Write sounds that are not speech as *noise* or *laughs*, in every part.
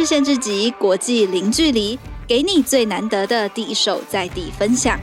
日线之集，国际零距离，给你最难得的第一手在地分享。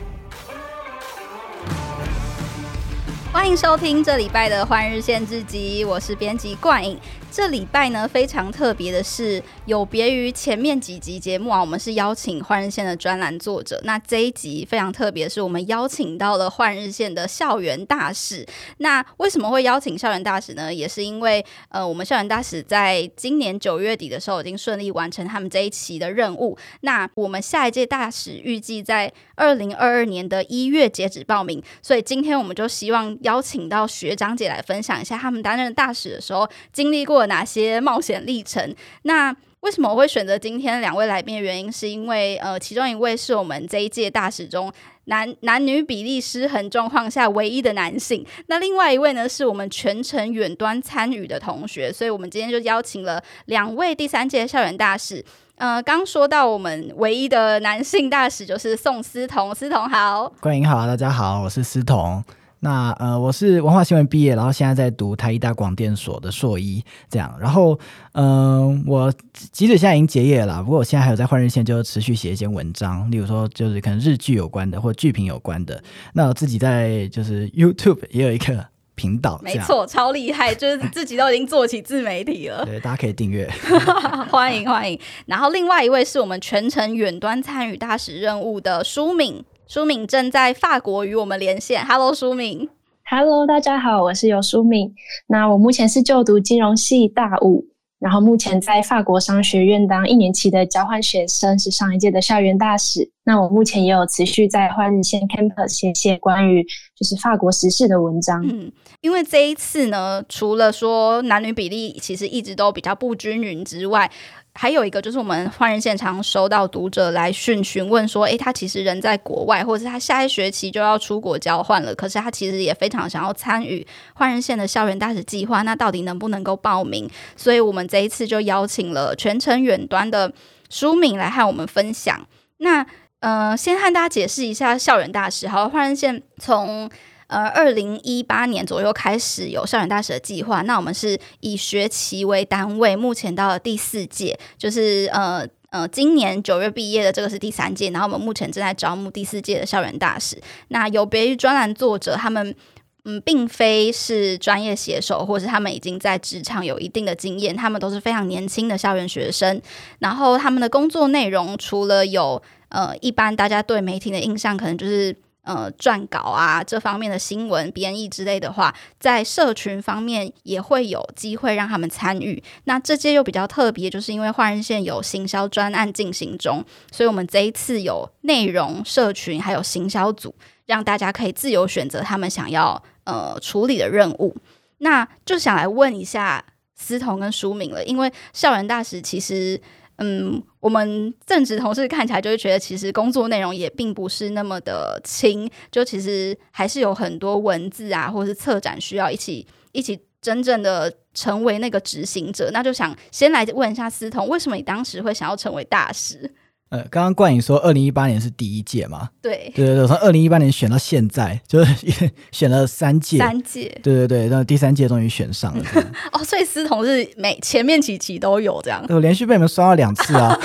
欢迎收听这礼拜的《换日线之集》，我是编辑冠颖。这礼拜呢，非常特别的是，有别于前面几集节目啊，我们是邀请换日线的专栏作者。那这一集非常特别，是我们邀请到了换日线的校园大使。那为什么会邀请校园大使呢？也是因为呃，我们校园大使在今年九月底的时候已经顺利完成他们这一期的任务。那我们下一届大使预计在二零二二年的一月截止报名，所以今天我们就希望邀请到学长姐来分享一下他们担任大使的时候经历过过哪些冒险历程？那为什么我会选择今天两位来宾的原因，是因为呃，其中一位是我们这一届大使中男男女比例失衡状况下唯一的男性，那另外一位呢，是我们全程远端参与的同学，所以我们今天就邀请了两位第三届校园大使。呃，刚说到我们唯一的男性大使就是宋思彤，思彤好，冠颖好，大家好，我是思彤。那呃，我是文化新闻毕业，然后现在在读台艺大广电所的硕一，这样。然后嗯、呃，我即使现在已经结业了，不过我现在还有在换日线，就持续写一些文章，例如说就是可能日剧有关的或剧评有关的。那我自己在就是 YouTube 也有一个频道，没错，超厉害，就是自己都已经做起自媒体了。对，大家可以订阅，*laughs* 欢迎欢迎。然后另外一位是我们全程远端参与大使任务的舒敏。舒敏正在法国与我们连线。Hello，舒敏。Hello，大家好，我是尤舒敏。那我目前是就读金融系大五，然后目前在法国商学院当一年期的交换学生，是上一届的校园大使。那我目前也有持续在换日线 Campus 写写关于就是法国时事的文章。嗯，因为这一次呢，除了说男女比例其实一直都比较不均匀之外，还有一个就是我们换人线常收到读者来讯询问说，诶，他其实人在国外，或者是他下一学期就要出国交换了，可是他其实也非常想要参与换人线的校园大使计划，那到底能不能够报名？所以我们这一次就邀请了全程远端的舒敏来和我们分享。那呃，先和大家解释一下校园大使。好，换人线从。呃，二零一八年左右开始有校园大使的计划，那我们是以学期为单位，目前到了第四届，就是呃呃，今年九月毕业的这个是第三届，然后我们目前正在招募第四届的校园大使。那有别于专栏作者，他们嗯，并非是专业写手，或是他们已经在职场有一定的经验，他们都是非常年轻的校园学生。然后他们的工作内容，除了有呃，一般大家对媒体的印象，可能就是。呃，撰稿啊，这方面的新闻编译之类的话，在社群方面也会有机会让他们参与。那这届又比较特别，就是因为换日线有行销专案进行中，所以我们这一次有内容、社群还有行销组，让大家可以自由选择他们想要呃处理的任务。那就想来问一下思彤跟舒敏了，因为校园大使其实。嗯，我们正职同事看起来就会觉得，其实工作内容也并不是那么的轻，就其实还是有很多文字啊，或是策展需要一起一起真正的成为那个执行者。那就想先来问一下思彤，为什么你当时会想要成为大使？呃，刚刚冠颖说，二零一八年是第一届嘛？对，对对对，从二零一八年选到现在，就是 *laughs* 选了三届，三届，对对对，然后第三届终于选上了。*laughs* 哦，所以思彤是每前面几期都有这样，我连续被你们刷了两次啊！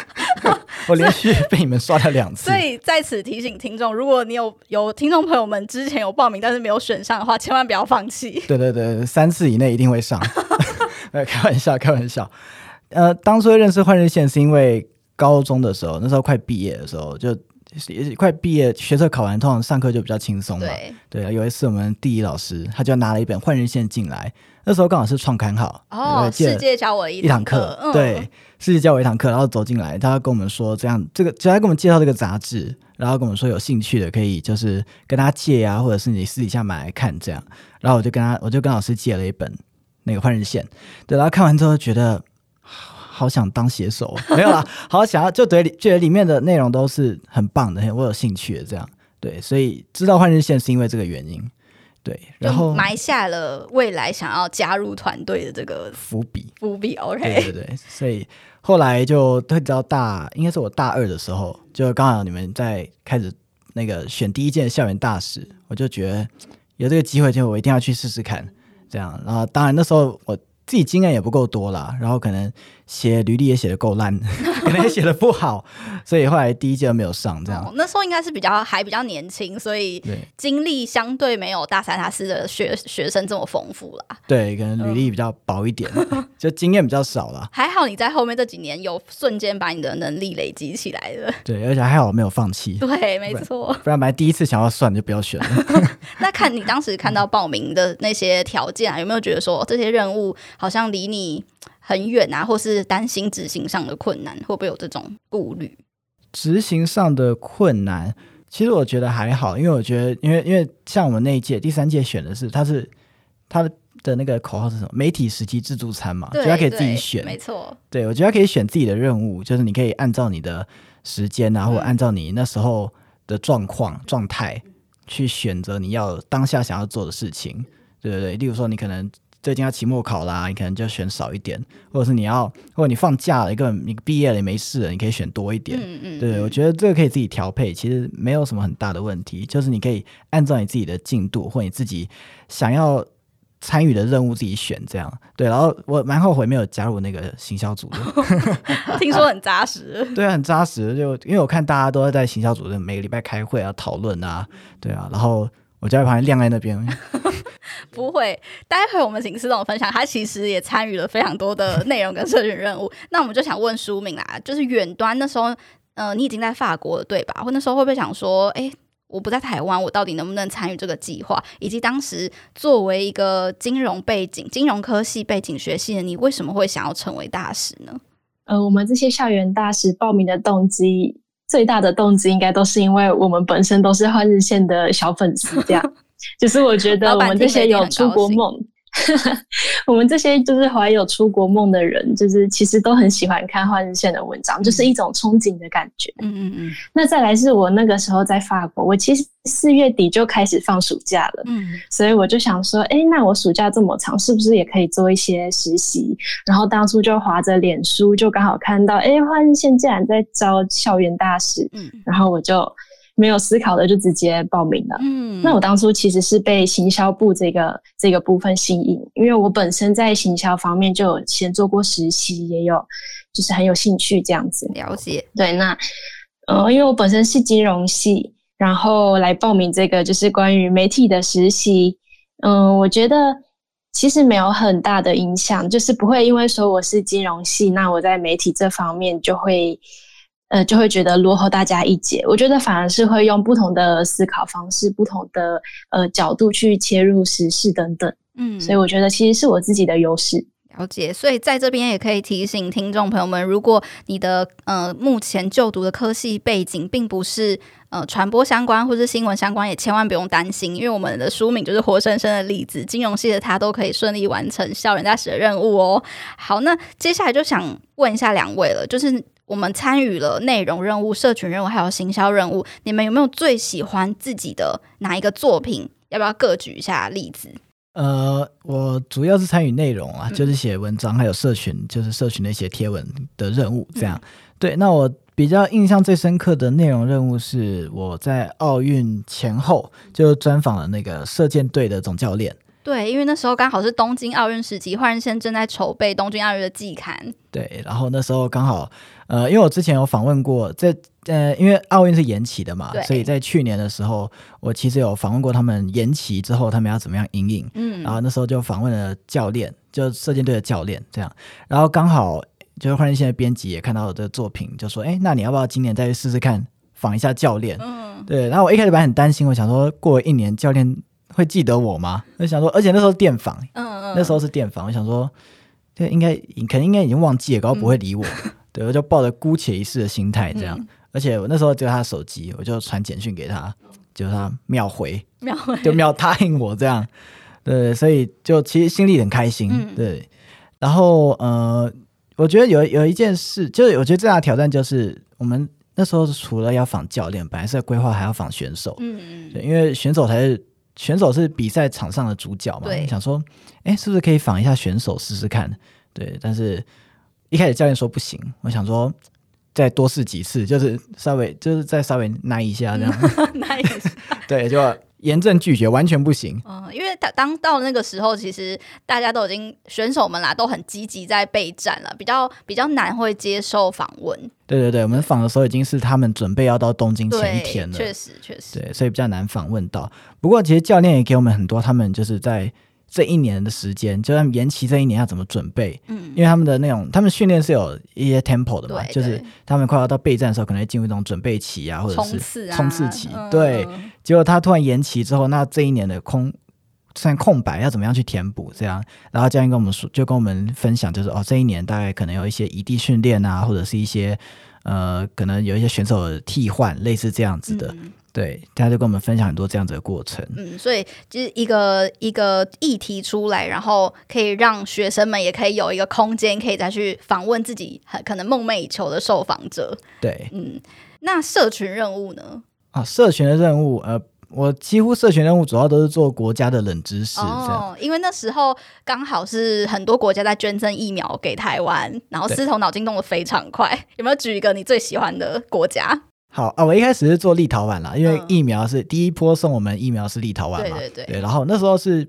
*laughs* 我连续被你们刷了两次。所以在此提醒听众，如果你有有听众朋友们之前有报名但是没有选上的话，千万不要放弃。对对对，三次以内一定会上。开玩笑，开玩笑。呃，当初认识换日线是因为。高中的时候，那时候快毕业的时候，就也快毕业，学测考完，通常上课就比较轻松嘛。对，对，有一次我们地理老师他就拿了一本《换日线》进来，那时候刚好是创刊号。哦，世界教我一堂课。嗯、对，世界教我一堂课，然后走进来，他跟我们说这样，这个就他跟我们介绍这个杂志，然后跟我们说有兴趣的可以就是跟他借啊，或者是你私底下买来看这样。然后我就跟他，我就跟老师借了一本那个《换日线》，对，然后看完之后觉得。好想当写手，*laughs* 没有啦，好想要就对，觉得里面的内容都是很棒的，我有兴趣的这样，对，所以知道换日线是因为这个原因，对，然后埋下了未来想要加入团队的这个伏笔，伏笔，OK，对对对，所以后来就会知道大，应该是我大二的时候，就刚好你们在开始那个选第一届校园大使，我就觉得有这个机会，就我一定要去试试看，这样，然后当然那时候我。自己经验也不够多啦，然后可能写履历也写的够烂，*laughs* 可能也写的不好，所以后来第一届都没有上。这样、哦，那时候应该是比较还比较年轻，所以经历相对没有大三大四的学学生这么丰富啦。对，可能履历比较薄一点，嗯、*laughs* 就经验比较少了。还好你在后面这几年有瞬间把你的能力累积起来了。对，而且还好我没有放弃。对，没错。不然本来第一次想要算就不要选了。*laughs* 那看你当时看到报名的那些条件啊，有没有觉得说这些任务？好像离你很远啊，或是担心执行上的困难，会不会有这种顾虑？执行上的困难，其实我觉得还好，因为我觉得，因为因为像我们那一届第三届选的是，他是他的的那个口号是什么？媒体时期自助餐嘛，就他可以自己选，没错。对，我觉得他可以选自己的任务，就是你可以按照你的时间啊，或者按照你那时候的状况状态去选择你要当下想要做的事情，对对对。例如说，你可能。最近要期末考啦，你可能就选少一点，或者是你要，或者你放假了，一个你毕业了也没事了，你可以选多一点。嗯嗯，对，我觉得这个可以自己调配，其实没有什么很大的问题，就是你可以按照你自己的进度或你自己想要参与的任务自己选这样。对，然后我蛮后悔没有加入那个行销组的，*laughs* 听说很扎实。*laughs* 对啊，很扎实，就因为我看大家都在在行销组的每个礼拜开会啊、讨论啊，对啊，然后我就在旁边晾在那边。*laughs* 不会，待会我们请司董分享，他其实也参与了非常多的内容跟社群任务。*laughs* 那我们就想问书铭啦，就是远端那时候，呃，你已经在法国了，对吧？或那时候会不会想说，哎，我不在台湾，我到底能不能参与这个计划？以及当时作为一个金融背景、金融科系背景学系的你，为什么会想要成为大使呢？呃，我们这些校园大使报名的动机，最大的动机应该都是因为我们本身都是换日线的小粉丝，这样。*laughs* 就是我觉得我们这些有出国梦，*laughs* 我们这些就是怀有出国梦的人，就是其实都很喜欢看换日线的文章，就是一种憧憬的感觉。嗯嗯嗯。那再来是我那个时候在法国，我其实四月底就开始放暑假了。嗯。所以我就想说，哎，那我暑假这么长，是不是也可以做一些实习？然后当初就划着脸书，就刚好看到，哎，换日线竟然在招校园大使。嗯。然后我就。没有思考的就直接报名了。嗯，那我当初其实是被行销部这个这个部分吸引，因为我本身在行销方面就有先做过实习，也有就是很有兴趣这样子。了解。对，那呃，因为我本身是金融系，然后来报名这个就是关于媒体的实习。嗯、呃，我觉得其实没有很大的影响，就是不会因为说我是金融系，那我在媒体这方面就会。呃，就会觉得落后大家一截。我觉得反而是会用不同的思考方式、不同的呃角度去切入时事等等。嗯，所以我觉得其实是我自己的优势。了解。所以在这边也可以提醒听众朋友们，如果你的呃目前就读的科系背景并不是呃传播相关或是新闻相关，也千万不用担心，因为我们的书名就是活生生的例子，金融系的他都可以顺利完成校园大使的任务哦。好，那接下来就想问一下两位了，就是。我们参与了内容任务、社群任务，还有行销任务。你们有没有最喜欢自己的哪一个作品？要不要各举一下例子？呃，我主要是参与内容啊，就是写文章，还有社群，就是社群的一些贴文的任务。这样，对。那我比较印象最深刻的内容任务是我在奥运前后就专访了那个射箭队的总教练。对，因为那时候刚好是东京奥运时期，换日线正在筹备东京奥运的季刊。对，然后那时候刚好，呃，因为我之前有访问过，在呃，因为奥运是延期的嘛，所以在去年的时候，我其实有访问过他们延期之后他们要怎么样因应。嗯，然后那时候就访问了教练，就射箭队的教练这样，然后刚好就是换日线的编辑也看到我的作品，就说：“哎，那你要不要今年再去试试看访一下教练？”嗯，对。然后我一开始本来很担心，我想说过了一年教练。会记得我吗？我想说，而且那时候电访，嗯嗯，那时候是电访，我想说，这应该可能应该已经忘记了，然后不会理我，嗯、*laughs* 对，我就抱着姑且一试的心态这样。嗯、而且我那时候只有他的手机，我就传简讯给他，就他秒回，秒回，就秒答应我这样。对，所以就其实心里很开心。嗯、对，然后呃，我觉得有有一件事，就是我觉得最大的挑战就是我们那时候除了要访教练，本来是规划还要访选手，嗯嗯，因为选手才是。选手是比赛场上的主角嘛？对想说，哎，是不是可以访一下选手试试看？对，但是一开始教练说不行，我想说再多试几次，就是稍微就是再稍微耐一下这样，*laughs* 耐一下。对，就严正拒绝，完全不行。嗯，因为他当到那个时候，其实大家都已经选手们啦，都很积极在备战了，比较比较难会接受访问。对对对，我们访的时候已经是他们准备要到东京前一天了，确实确实，对，所以比较难访问到。不过其实教练也给我们很多，他们就是在。这一年的时间，就算延期这一年要怎么准备？嗯，因为他们的那种，他们训练是有一些 tempo 的嘛，就是他们快要到备战的时候，可能会进入一种准备期啊，或者是冲刺期。啊、对，嗯、结果他突然延期之后，那这一年的空算空白要怎么样去填补？这样，然后教练跟我们说，就跟我们分享，就是哦，这一年大概可能有一些异地训练啊，或者是一些呃，可能有一些选手的替换，类似这样子的。嗯对，他就跟我们分享很多这样子的过程。嗯，所以就是一个一个议题出来，然后可以让学生们也可以有一个空间，可以再去访问自己很可能梦寐以求的受访者。对，嗯，那社群任务呢？啊，社群的任务，呃，我几乎社群任务主要都是做国家的冷知识。哦，因为那时候刚好是很多国家在捐赠疫苗给台湾，然后司头脑筋动得非常快。*laughs* 有没有举一个你最喜欢的国家？好啊，我一开始是做立陶宛啦，因为疫苗是、嗯、第一波送我们疫苗是立陶宛嘛，对对对，对。然后那时候是，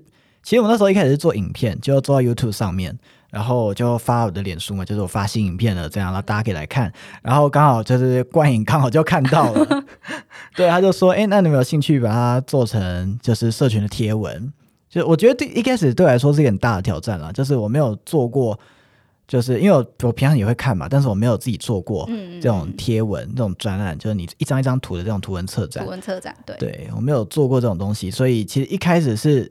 其实我那时候一开始是做影片，就做到 YouTube 上面，然后就发我的脸书嘛，就是我发新影片了这样，然后大家可以来看。然后刚好就是冠颖刚好就看到了，*laughs* 对，他就说，哎，那你有没有兴趣把它做成就是社群的贴文？就我觉得对一开始对我来说是一个很大的挑战啦，就是我没有做过。就是因为我我平常也会看嘛，但是我没有自己做过这种贴文、嗯、这种专栏，就是你一张一张图的这种图文策展。图文策展，对，对我没有做过这种东西，所以其实一开始是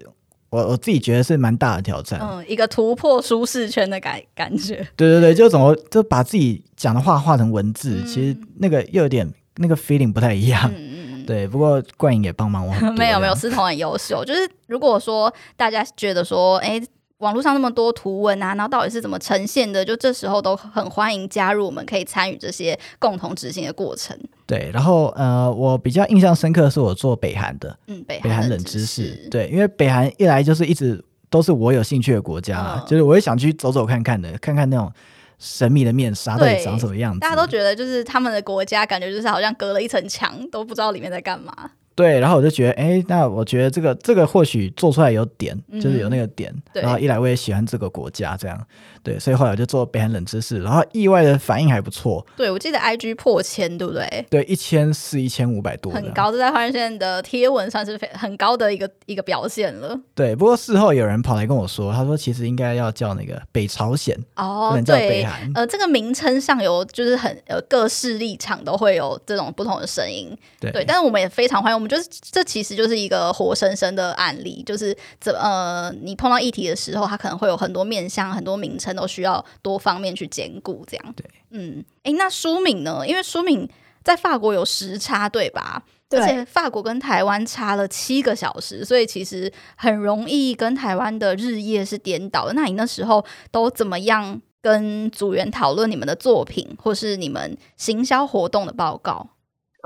我我自己觉得是蛮大的挑战，嗯，一个突破舒适圈的感感觉。对对对，就怎么就把自己讲的话画成文字，嗯、其实那个又有点那个 feeling 不太一样。嗯嗯 *laughs* 对，不过冠颖也帮忙我。*laughs* 没有没有，思彤很优秀。就是如果说大家觉得说，哎。网络上那么多图文啊，然后到底是怎么呈现的？就这时候都很欢迎加入，我们可以参与这些共同执行的过程。对，然后呃，我比较印象深刻的是我做北韩的，嗯，北韩冷知识。对，因为北韩一来就是一直都是我有兴趣的国家，嗯、就是我也想去走走看看的，看看那种神秘的面纱到底长什么样子。大家都觉得就是他们的国家，感觉就是好像隔了一层墙，都不知道里面在干嘛。对，然后我就觉得，哎，那我觉得这个这个或许做出来有点，嗯、就是有那个点。对然后一来我也喜欢这个国家，这样。对，所以后来我就做北韩冷知识，然后意外的反应还不错。对，我记得 IG 破千，对不对？对，一千四、一千五百多，很高，这在换日线的贴文算是非很高的一个一个表现了。对，不过事后有人跑来跟我说，他说其实应该要叫那个北朝鲜哦，叫北韩。呃，这个名称上有就是很呃各势立场都会有这种不同的声音。对，对，但是我们也非常欢迎，我们就是这其实就是一个活生生的案例，就是怎呃你碰到议题的时候，它可能会有很多面向、很多名称。都需要多方面去兼顾，这样对，嗯，哎，那舒敏呢？因为舒敏在法国有时差，对吧？对，而且法国跟台湾差了七个小时，所以其实很容易跟台湾的日夜是颠倒的。那你那时候都怎么样跟组员讨论你们的作品，或是你们行销活动的报告？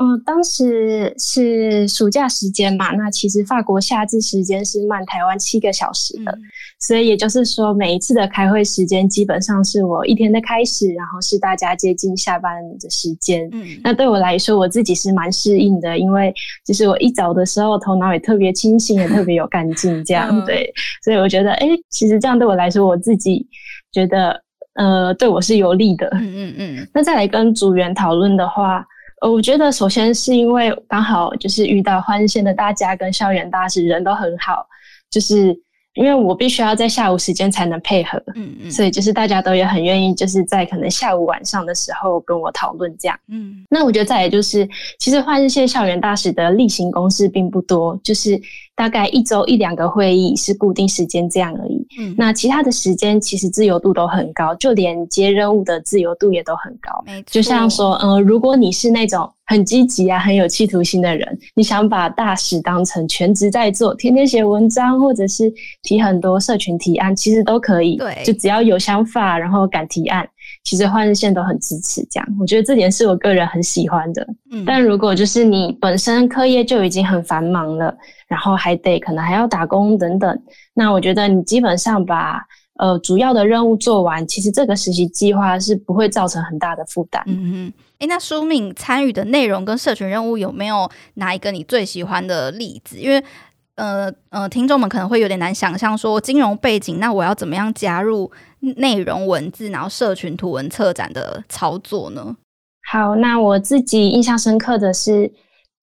嗯，当时是暑假时间嘛，那其实法国夏至时间是慢台湾七个小时的，嗯、所以也就是说，每一次的开会时间基本上是我一天的开始，然后是大家接近下班的时间。嗯，那对我来说，我自己是蛮适应的，因为就是我一早的时候头脑也特别清醒，也特别有干劲，*laughs* 这样、嗯、对，所以我觉得，哎，其实这样对我来说，我自己觉得，呃，对我是有利的。嗯嗯嗯。那再来跟组员讨论的话。呃，我觉得首先是因为刚好就是遇到欢日线的大家跟校园大使人都很好，就是因为我必须要在下午时间才能配合，嗯嗯，所以就是大家都也很愿意，就是在可能下午晚上的时候跟我讨论这样，嗯，那我觉得再来就是，其实欢日线校园大使的例行公事并不多，就是大概一周一两个会议是固定时间这样而已。嗯，那其他的时间其实自由度都很高，就连接任务的自由度也都很高。没错。就像说，嗯、呃，如果你是那种很积极啊、很有企图心的人，你想把大使当成全职在做，天天写文章，或者是提很多社群提案，其实都可以。对，就只要有想法，然后敢提案，其实换日线都很支持。这样，我觉得这点是我个人很喜欢的。嗯，但如果就是你本身课业就已经很繁忙了。然后还得可能还要打工等等，那我觉得你基本上把呃主要的任务做完，其实这个实习计划是不会造成很大的负担。嗯哼，诶，那舒敏参与的内容跟社群任务有没有哪一个你最喜欢的例子？因为呃呃，听众们可能会有点难想象，说金融背景，那我要怎么样加入内容文字，然后社群图文策展的操作呢？好，那我自己印象深刻的是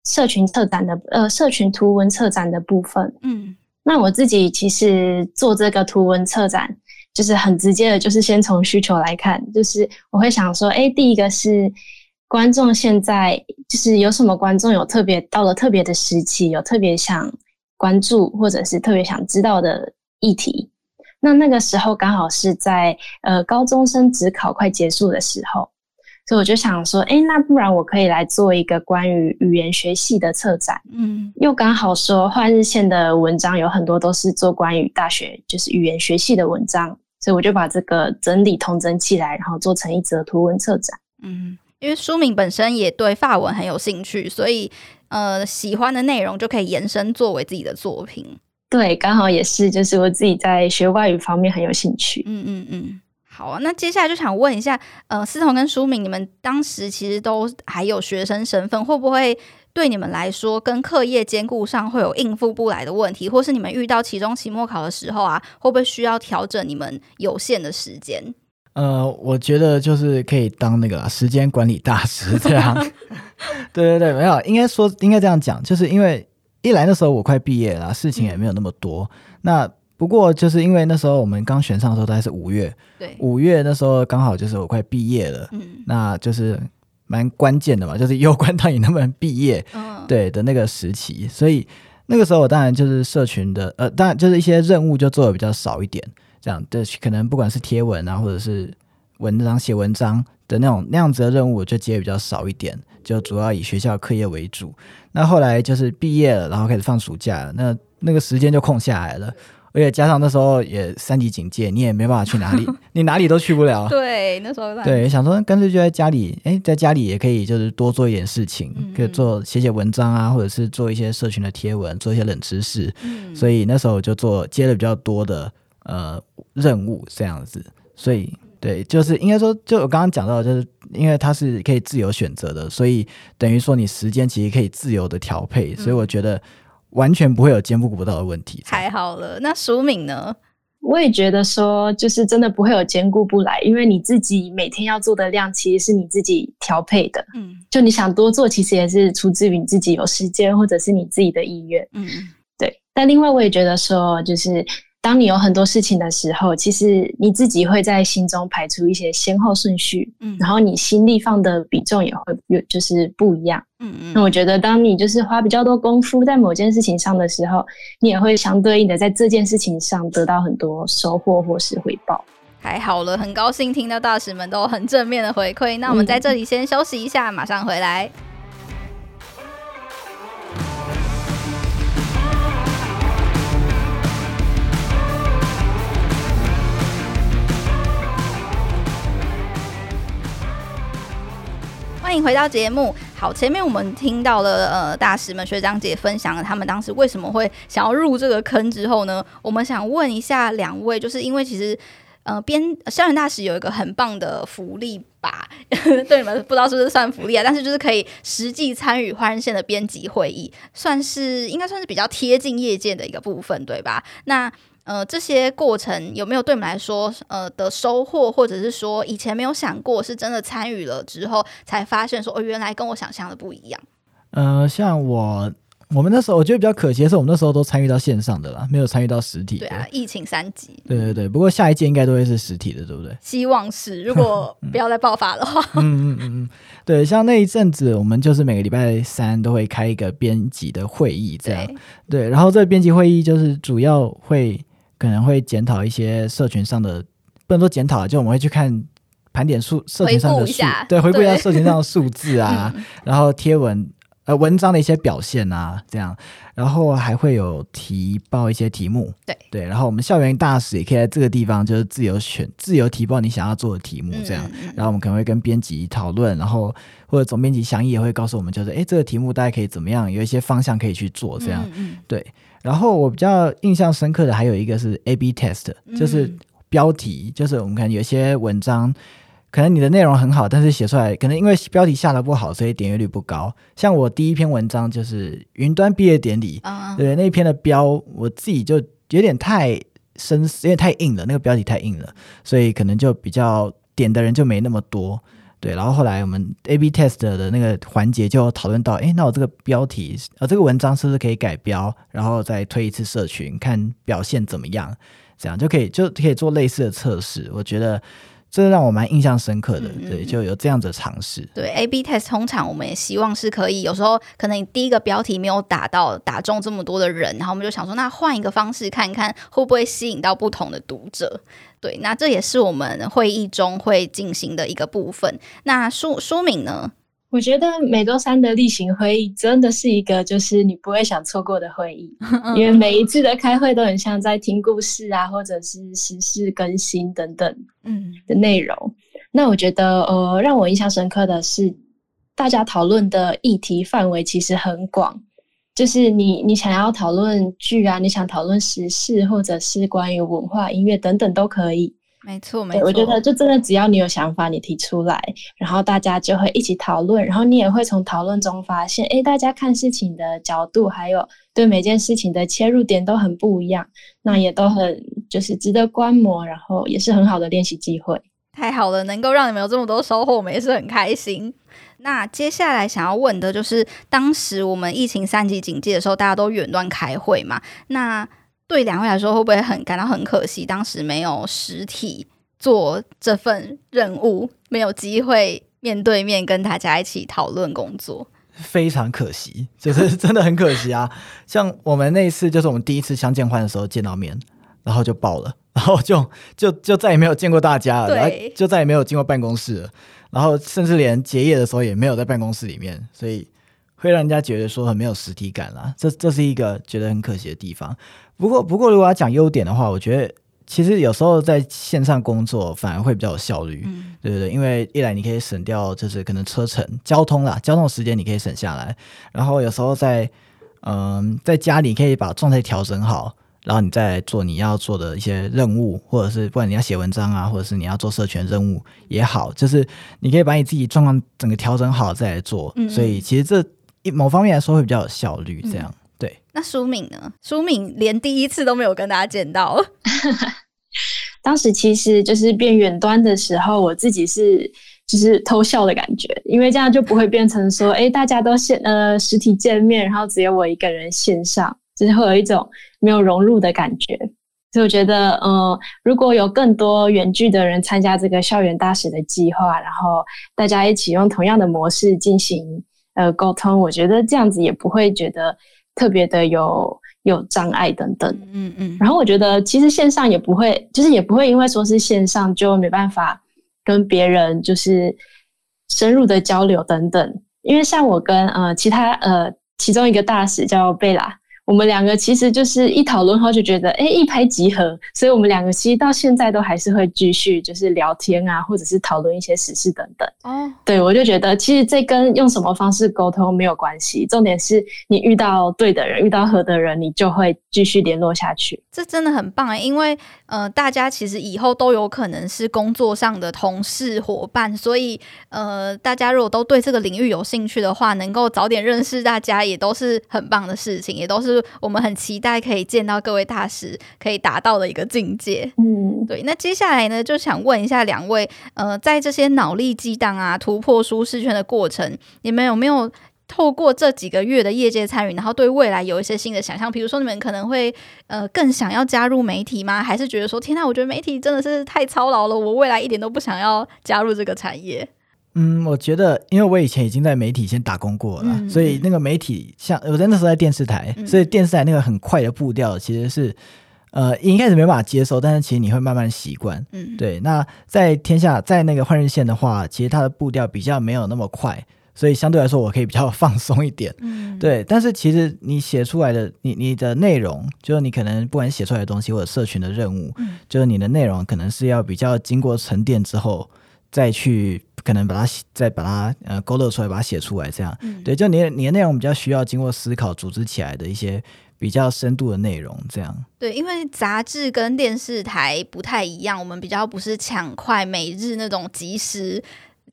社群策展的，呃，社群图文策展的部分。嗯，那我自己其实做这个图文策展，就是很直接的，就是先从需求来看，就是我会想说，哎，第一个是观众现在就是有什么观众有特别到了特别的时期，有特别想关注或者是特别想知道的议题，那那个时候刚好是在呃高中生职考快结束的时候。所以我就想说，哎，那不然我可以来做一个关于语言学系的策展，嗯，又刚好说换日线的文章有很多都是做关于大学就是语言学系的文章，所以我就把这个整理统整起来，然后做成一则图文策展。嗯，因为书名本身也对法文很有兴趣，所以呃喜欢的内容就可以延伸作为自己的作品。对，刚好也是，就是我自己在学外语方面很有兴趣。嗯嗯嗯。好啊，那接下来就想问一下，呃，思彤跟舒敏，你们当时其实都还有学生身份，会不会对你们来说跟课业兼顾上会有应付不来的问题，或是你们遇到期中、期末考的时候啊，会不会需要调整你们有限的时间？呃，我觉得就是可以当那个时间管理大师这样。*laughs* 对对对，没有，应该说应该这样讲，就是因为一来的时候我快毕业了，事情也没有那么多，嗯、那。不过就是因为那时候我们刚选上的时候大概是五月，对，五月那时候刚好就是我快毕业了，嗯，那就是蛮关键的嘛，就是攸关到你能不能毕业，嗯，对的那个时期，所以那个时候我当然就是社群的，呃，当然就是一些任务就做的比较少一点，这样的可能不管是贴文啊，或者是文章写文章的那种那样子的任务我就接的比较少一点，就主要以学校课业为主。那后来就是毕业了，然后开始放暑假了，那那个时间就空下来了。而且加上那时候也三级警戒，你也没办法去哪里，*laughs* 你哪里都去不了。对，那时候对，想说干脆就在家里，哎，在家里也可以就是多做一点事情，嗯、可以做写写文章啊，或者是做一些社群的贴文，做一些冷知识。嗯、所以那时候就做接了比较多的呃任务这样子。所以对，就是应该说，就我刚刚讲到，就是因为它是可以自由选择的，所以等于说你时间其实可以自由的调配。所以我觉得。完全不会有兼顾不到的问题，太好了。那书敏呢？我也觉得说，就是真的不会有兼顾不来，因为你自己每天要做的量，其实是你自己调配的。嗯，就你想多做，其实也是出自于你自己有时间，或者是你自己的意愿。嗯，对。但另外，我也觉得说，就是。当你有很多事情的时候，其实你自己会在心中排出一些先后顺序，嗯，然后你心力放的比重也会有就是不一样，嗯嗯。那我觉得，当你就是花比较多功夫在某件事情上的时候，你也会相对应的在这件事情上得到很多收获或是回报。还好了，很高兴听到大使们都很正面的回馈。那我们在这里先休息一下，嗯、马上回来。欢迎回到节目。好，前面我们听到了呃大使们学长姐分享了他们当时为什么会想要入这个坑之后呢，我们想问一下两位，就是因为其实呃编校园大使有一个很棒的福利吧，*laughs* 对你们不知道是不是算福利啊？但是就是可以实际参与华人线的编辑会议，算是应该算是比较贴近业界的一个部分，对吧？那呃，这些过程有没有对我们来说，呃的收获，或者是说以前没有想过，是真的参与了之后才发现说，哦，原来跟我想象的不一样。呃，像我，我们那时候我觉得比较可惜的是，我们那时候都参与到线上的啦，没有参与到实体。对啊，疫情三级。对对对，不过下一届应该都会是实体的，对不对？希望是，如果不要再爆发的话。嗯嗯嗯嗯，对，像那一阵子，我们就是每个礼拜三都会开一个编辑的会议，这样。对，对，然后这个编辑会议就是主要会。可能会检讨一些社群上的，不能说检讨啊，就我们会去看盘点数社群上的数，对，回顾一下社群上的数字啊，对 *laughs* 然后贴文呃文章的一些表现啊，这样，然后还会有提报一些题目，对。对，然后我们校园大使也可以在这个地方就是自由选、自由提报你想要做的题目，这样，嗯、然后我们可能会跟编辑讨论，然后或者总编辑祥义也会告诉我们，就是哎，这个题目大家可以怎么样，有一些方向可以去做，这样，嗯、对。然后我比较印象深刻的还有一个是 A/B test，就是标题，就是我们看有些文章可能你的内容很好，但是写出来可能因为标题下的不好，所以点阅率不高。像我第一篇文章就是云端毕业典礼，嗯、对那一篇的标，我自己就有点太深，有点太硬了，那个标题太硬了，所以可能就比较点的人就没那么多。对，然后后来我们 A/B test 的那个环节就讨论到，哎，那我这个标题，呃，这个文章是不是可以改标，然后再推一次社群，看表现怎么样，这样就可以就可以做类似的测试。我觉得。这让我蛮印象深刻的，嗯嗯对，就有这样的尝试。对，A/B test 通常我们也希望是可以，有时候可能你第一个标题没有打到打中这么多的人，然后我们就想说，那换一个方式看看会不会吸引到不同的读者。对，那这也是我们会议中会进行的一个部分。那书书名呢？我觉得每周三的例行会议真的是一个，就是你不会想错过的会议，*laughs* 因为每一次的开会都很像在听故事啊，或者是时事更新等等，嗯的内容。嗯、那我觉得，呃，让我印象深刻的是，大家讨论的议题范围其实很广，就是你你想要讨论剧啊，你想讨论时事，或者是关于文化、音乐等等都可以。没错，没错。我觉得就真的只要你有想法，你提出来，然后大家就会一起讨论，然后你也会从讨论中发现，哎，大家看事情的角度，还有对每件事情的切入点都很不一样，那也都很就是值得观摩，然后也是很好的练习机会。太好了，能够让你们有这么多收获，我们也是很开心。那接下来想要问的就是，当时我们疫情三级警戒的时候，大家都远端开会嘛？那对两位来说，会不会很感到很可惜？当时没有实体做这份任务，没有机会面对面跟大家一起讨论工作，非常可惜，就是 *laughs* 真的很可惜啊！像我们那一次，就是我们第一次相见欢的时候见到面，然后就爆了，然后就就就再也没有见过大家了，然后，就再也没有进过办公室了，然后甚至连结业的时候也没有在办公室里面，所以会让人家觉得说很没有实体感啦。这这是一个觉得很可惜的地方。不过，不过，如果要讲优点的话，我觉得其实有时候在线上工作反而会比较有效率，嗯、对不对，因为一来你可以省掉就是可能车程、交通啦，交通时间你可以省下来，然后有时候在嗯、呃、在家里可以把状态调整好，然后你再做你要做的一些任务，或者是不管你要写文章啊，或者是你要做社群任务也好，就是你可以把你自己状况整个调整好再来做，嗯嗯，所以其实这一某方面来说会比较有效率，这样。嗯对，那舒敏呢？舒敏连第一次都没有跟大家见到。*laughs* 当时其实就是变远端的时候，我自己是就是偷笑的感觉，因为这样就不会变成说，哎，大家都线呃实体见面，然后只有我一个人线上，就是会有一种没有融入的感觉。所以我觉得，呃，如果有更多远距的人参加这个校园大使的计划，然后大家一起用同样的模式进行呃沟通，我觉得这样子也不会觉得。特别的有有障碍等等，嗯嗯，然后我觉得其实线上也不会，就是也不会因为说是线上就没办法跟别人就是深入的交流等等，因为像我跟呃其他呃其中一个大使叫贝拉。我们两个其实就是一讨论后就觉得，哎，一拍即合，所以我们两个其实到现在都还是会继续就是聊天啊，或者是讨论一些时事等等。哦，对，我就觉得其实这跟用什么方式沟通没有关系，重点是你遇到对的人，遇到合的人，你就会继续联络下去。这真的很棒欸，因为呃，大家其实以后都有可能是工作上的同事伙伴，所以呃，大家如果都对这个领域有兴趣的话，能够早点认识大家也都是很棒的事情，也都是。我们很期待可以见到各位大师可以达到的一个境界。嗯，对。那接下来呢，就想问一下两位，呃，在这些脑力激荡啊、突破舒适圈的过程，你们有没有透过这几个月的业界参与，然后对未来有一些新的想象？比如说，你们可能会呃更想要加入媒体吗？还是觉得说，天呐，我觉得媒体真的是太操劳了，我未来一点都不想要加入这个产业。嗯，我觉得，因为我以前已经在媒体先打工过了，嗯、所以那个媒体像我在那时候在电视台，嗯、所以电视台那个很快的步调其实是，呃，一开始没办法接受，但是其实你会慢慢习惯。嗯，对。那在天下，在那个换日线的话，其实它的步调比较没有那么快，所以相对来说我可以比较放松一点。嗯，*laughs* 对。但是其实你写出来的，你你的内容，就是你可能不管写出来的东西或者社群的任务，嗯、就是你的内容可能是要比较经过沉淀之后。再去可能把它再把它呃勾勒出来，把它写出来，这样、嗯、对，就你你的内容比较需要经过思考组织起来的一些比较深度的内容。这样对，因为杂志跟电视台不太一样，我们比较不是抢快每日那种及时。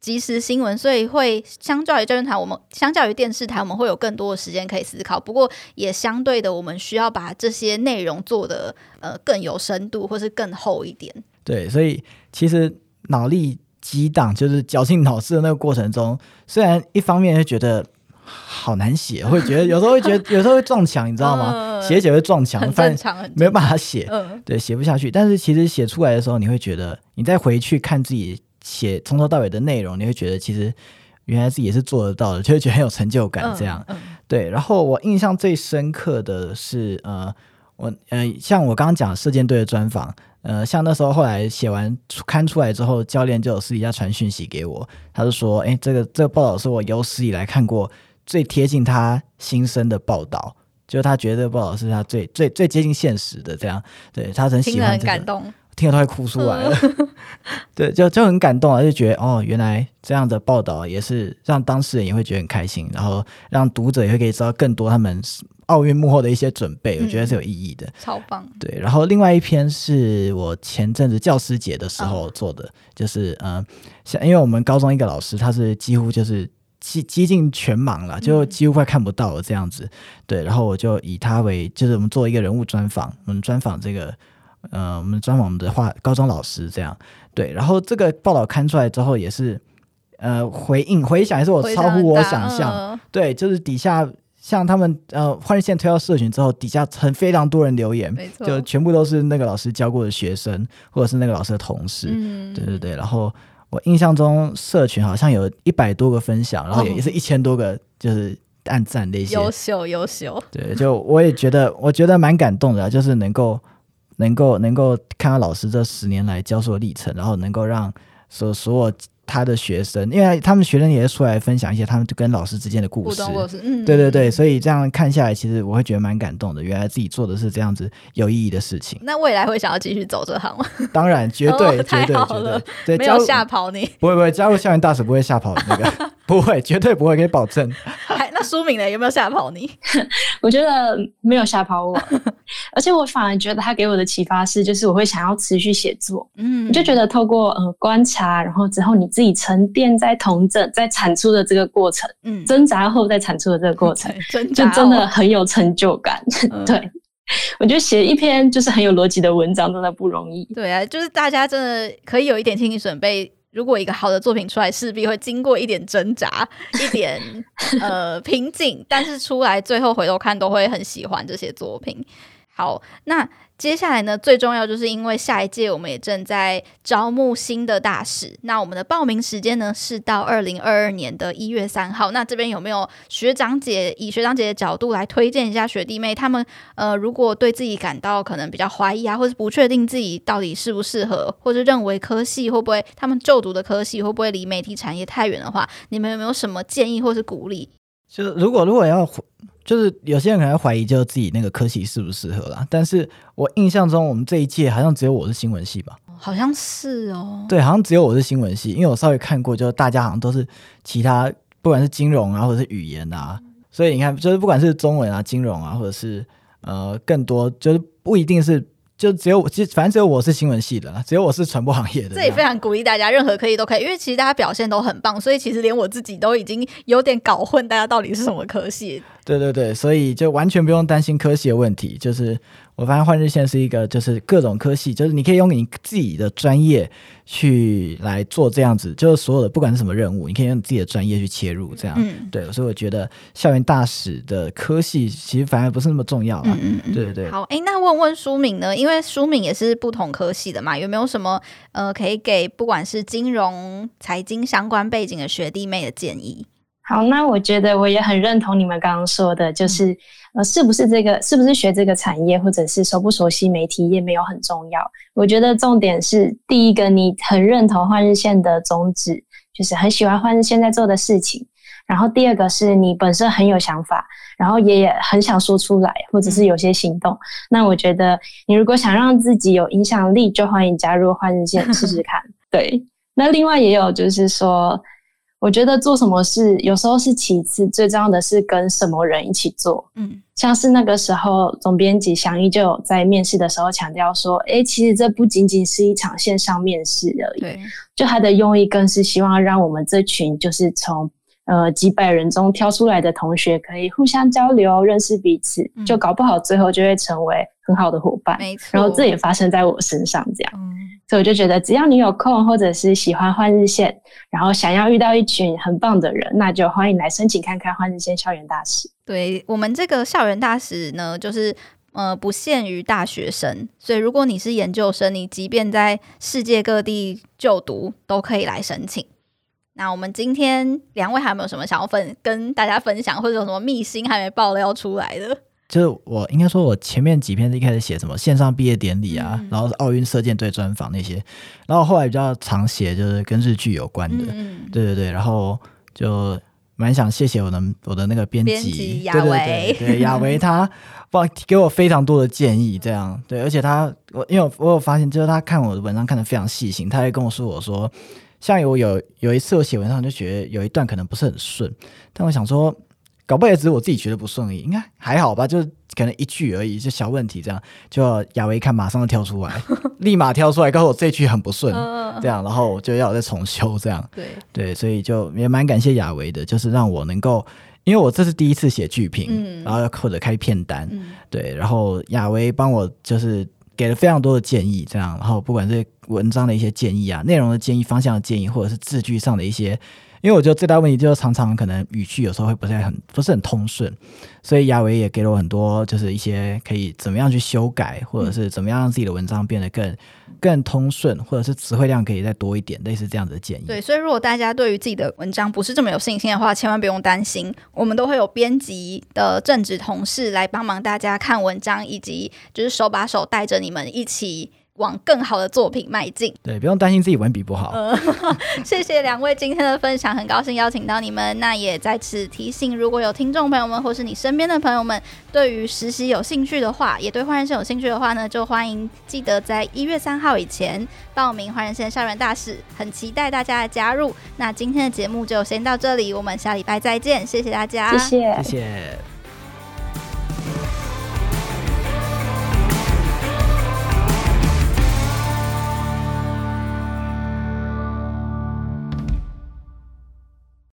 即时新闻，所以会相较于教育台，我们相较于电视台，我们会有更多的时间可以思考。不过，也相对的，我们需要把这些内容做得呃更有深度，或是更厚一点。对，所以其实脑力激荡就是绞尽脑汁的那个过程中，虽然一方面会觉得好难写，会觉得有时候会觉得有时候会撞墙，你知道吗？*laughs* 写写会撞墙，很正常，没有办法写，对，写不下去。但是其实写出来的时候，你会觉得你再回去看自己。写从头到尾的内容，你会觉得其实原来自己也是做得到的，就会觉得很有成就感。这样，嗯嗯、对。然后我印象最深刻的是，呃，我呃，像我刚刚讲射箭队的专访，呃，像那时候后来写完刊出来之后，教练就有私底下传讯息给我，他就说：“哎，这个这个报道是我有史以来看过最贴近他心声的报道，就是他觉得这个报道是他最最最接近现实的。”这样，对他很喜欢、这个，很感动。听了都快哭出来了，*laughs* 对，就就很感动啊，就觉得哦，原来这样的报道也是让当事人也会觉得很开心，然后让读者也会可以知道更多他们奥运幕后的一些准备，嗯、我觉得是有意义的，超棒。对，然后另外一篇是我前阵子教师节的时候做的，哦、就是嗯，像因为我们高中一个老师，他是几乎就是几几近全盲了，就几乎快看不到了这样子，嗯、对，然后我就以他为，就是我们做一个人物专访，我们专访这个。呃，我们专访我们的话，高中老师这样。对，然后这个报道刊出来之后，也是呃回应回响，也是我超乎我想象，嗯、对，就是底下像他们呃换日线推到社群之后，底下很非常多人留言，没错，就全部都是那个老师教过的学生，或者是那个老师的同事，嗯，对对对，然后我印象中社群好像有一百多个分享，然后也是一千多个就是按赞那些，优秀优秀，对，就我也觉得我觉得蛮感动的，就是能够。能够能够看到老师这十年来教授的历程，然后能够让所所有他的学生，因为他们学生也是出来分享一些他们跟老师之间的故事，嗯，对对对，所以这样看下来，其实我会觉得蛮感动的。原来自己做的是这样子有意义的事情。那未来会想要继续走这行吗？当然，绝对，*laughs* 哦、绝对，绝对，对，没有吓跑你，*laughs* 不会不会，加入校园大使不会吓跑那个，不会，绝对不会，可以保证。*laughs* 那书名呢？有没有吓跑你？*laughs* 我觉得没有吓跑我，*laughs* 而且我反而觉得他给我的启发是，就是我会想要持续写作。嗯，你就觉得透过呃观察，然后之后你自己沉淀、在同整、在产出的这个过程，嗯，挣扎后再产出的这个过程，就真的很有成就感。嗯、对，我觉得写一篇就是很有逻辑的文章，真的不容易。对啊，就是大家真的可以有一点心理准备。如果一个好的作品出来，势必会经过一点挣扎，一点 *laughs* 呃瓶颈，但是出来最后回头看，都会很喜欢这些作品。好，那。接下来呢，最重要就是因为下一届我们也正在招募新的大使，那我们的报名时间呢是到二零二二年的一月三号。那这边有没有学长姐以学长姐的角度来推荐一下学弟妹？他们呃，如果对自己感到可能比较怀疑啊，或是不确定自己到底适不适合，或是认为科系会不会他们就读的科系会不会离媒体产业太远的话，你们有没有什么建议或是鼓励？就是如果如果要。就是有些人可能会怀疑，就自己那个科系适不适合啦。但是我印象中，我们这一届好像只有我是新闻系吧？好像是哦。对，好像只有我是新闻系，因为我稍微看过，就是大家好像都是其他，不管是金融啊，或者是语言啊。所以你看，就是不管是中文啊、金融啊，或者是呃更多，就是不一定是。就只有我，其实反正只有我是新闻系的，只有我是传播行业的。这也非常鼓励大家，任何科系都可以，因为其实大家表现都很棒，所以其实连我自己都已经有点搞混，大家到底是什么科系。对对对，所以就完全不用担心科系的问题，就是。我发现换日线是一个，就是各种科系，就是你可以用你自己的专业去来做这样子，就是所有的不管是什么任务，你可以用你自己的专业去切入，这样，嗯、对，所以我觉得校园大使的科系其实反而不是那么重要了，嗯嗯对对对。好，哎，那问问书敏呢？因为书敏也是不同科系的嘛，有没有什么呃可以给不管是金融、财经相关背景的学弟妹的建议？好，那我觉得我也很认同你们刚刚说的，就是呃，是不是这个，是不是学这个产业，或者是熟不熟悉媒体业没有很重要。我觉得重点是第一个，你很认同换日线的宗旨，就是很喜欢换日线在做的事情。然后第二个是你本身很有想法，然后也也很想说出来，或者是有些行动。那我觉得你如果想让自己有影响力，就欢迎加入换日线试试看。*laughs* 对，那另外也有就是说。我觉得做什么事有时候是其次，最重要的是跟什么人一起做。嗯，像是那个时候总编辑祥一就有在面试的时候强调说，哎，其实这不仅仅是一场线上面试而已，对，就他的用意更是希望让我们这群就是从。呃，几百人中挑出来的同学可以互相交流、认识彼此，嗯、就搞不好最后就会成为很好的伙伴。没错，然后这也发生在我身上，这样，嗯、所以我就觉得，只要你有空，或者是喜欢换日线，然后想要遇到一群很棒的人，那就欢迎来申请看看换日线校园大使。对，我们这个校园大使呢，就是呃不限于大学生，所以如果你是研究生，你即便在世界各地就读，都可以来申请。那我们今天两位还有没有什么想要分跟大家分享，或者有什么秘辛还没爆料出来的？就是我应该说，我前面几篇一开始写什么线上毕业典礼啊，嗯、然后奥运射箭队专访那些，然后后来比较常写就是跟日剧有关的，嗯、对对对，然后就蛮想谢谢我的我的那个编辑亚维，对对对，亚维他 *laughs* 帮给我非常多的建议，这样。对，而且他我因为我，我有发现，就是他看我的文章看得非常细心，他还跟我说我说。像我有有一次我写文章就觉得有一段可能不是很顺，但我想说，搞不好也只是我自己觉得不顺而已，应该还好吧，就是可能一句而已，就小问题这样。就亚维一看，马上就跳出来，*laughs* 立马跳出来告诉我这句很不顺，这样，然后我就要再重修这样。对对，所以就也蛮感谢亚维的，就是让我能够，因为我这是第一次写剧评，嗯、然后或者开片单，嗯、对，然后亚维帮我就是。给了非常多的建议，这样，然后不管是文章的一些建议啊，内容的建议、方向的建议，或者是字句上的一些，因为我觉得最大问题就是常常可能语句有时候会不太很不是很通顺，所以亚维也给了我很多，就是一些可以怎么样去修改，或者是怎么样让自己的文章变得更。更通顺，或者是词汇量可以再多一点，类似这样子的建议。对，所以如果大家对于自己的文章不是这么有信心的话，千万不用担心，我们都会有编辑的正职同事来帮忙大家看文章，以及就是手把手带着你们一起。往更好的作品迈进。对，不用担心自己文笔不好。呃、*laughs* 谢谢两位今天的分享，很高兴邀请到你们。那也在此提醒，如果有听众朋友们或是你身边的朋友们，对于实习有兴趣的话，也对换人线有兴趣的话呢，就欢迎记得在一月三号以前报名换人线校园大使，很期待大家的加入。那今天的节目就先到这里，我们下礼拜再见，谢谢大家，谢谢，谢谢。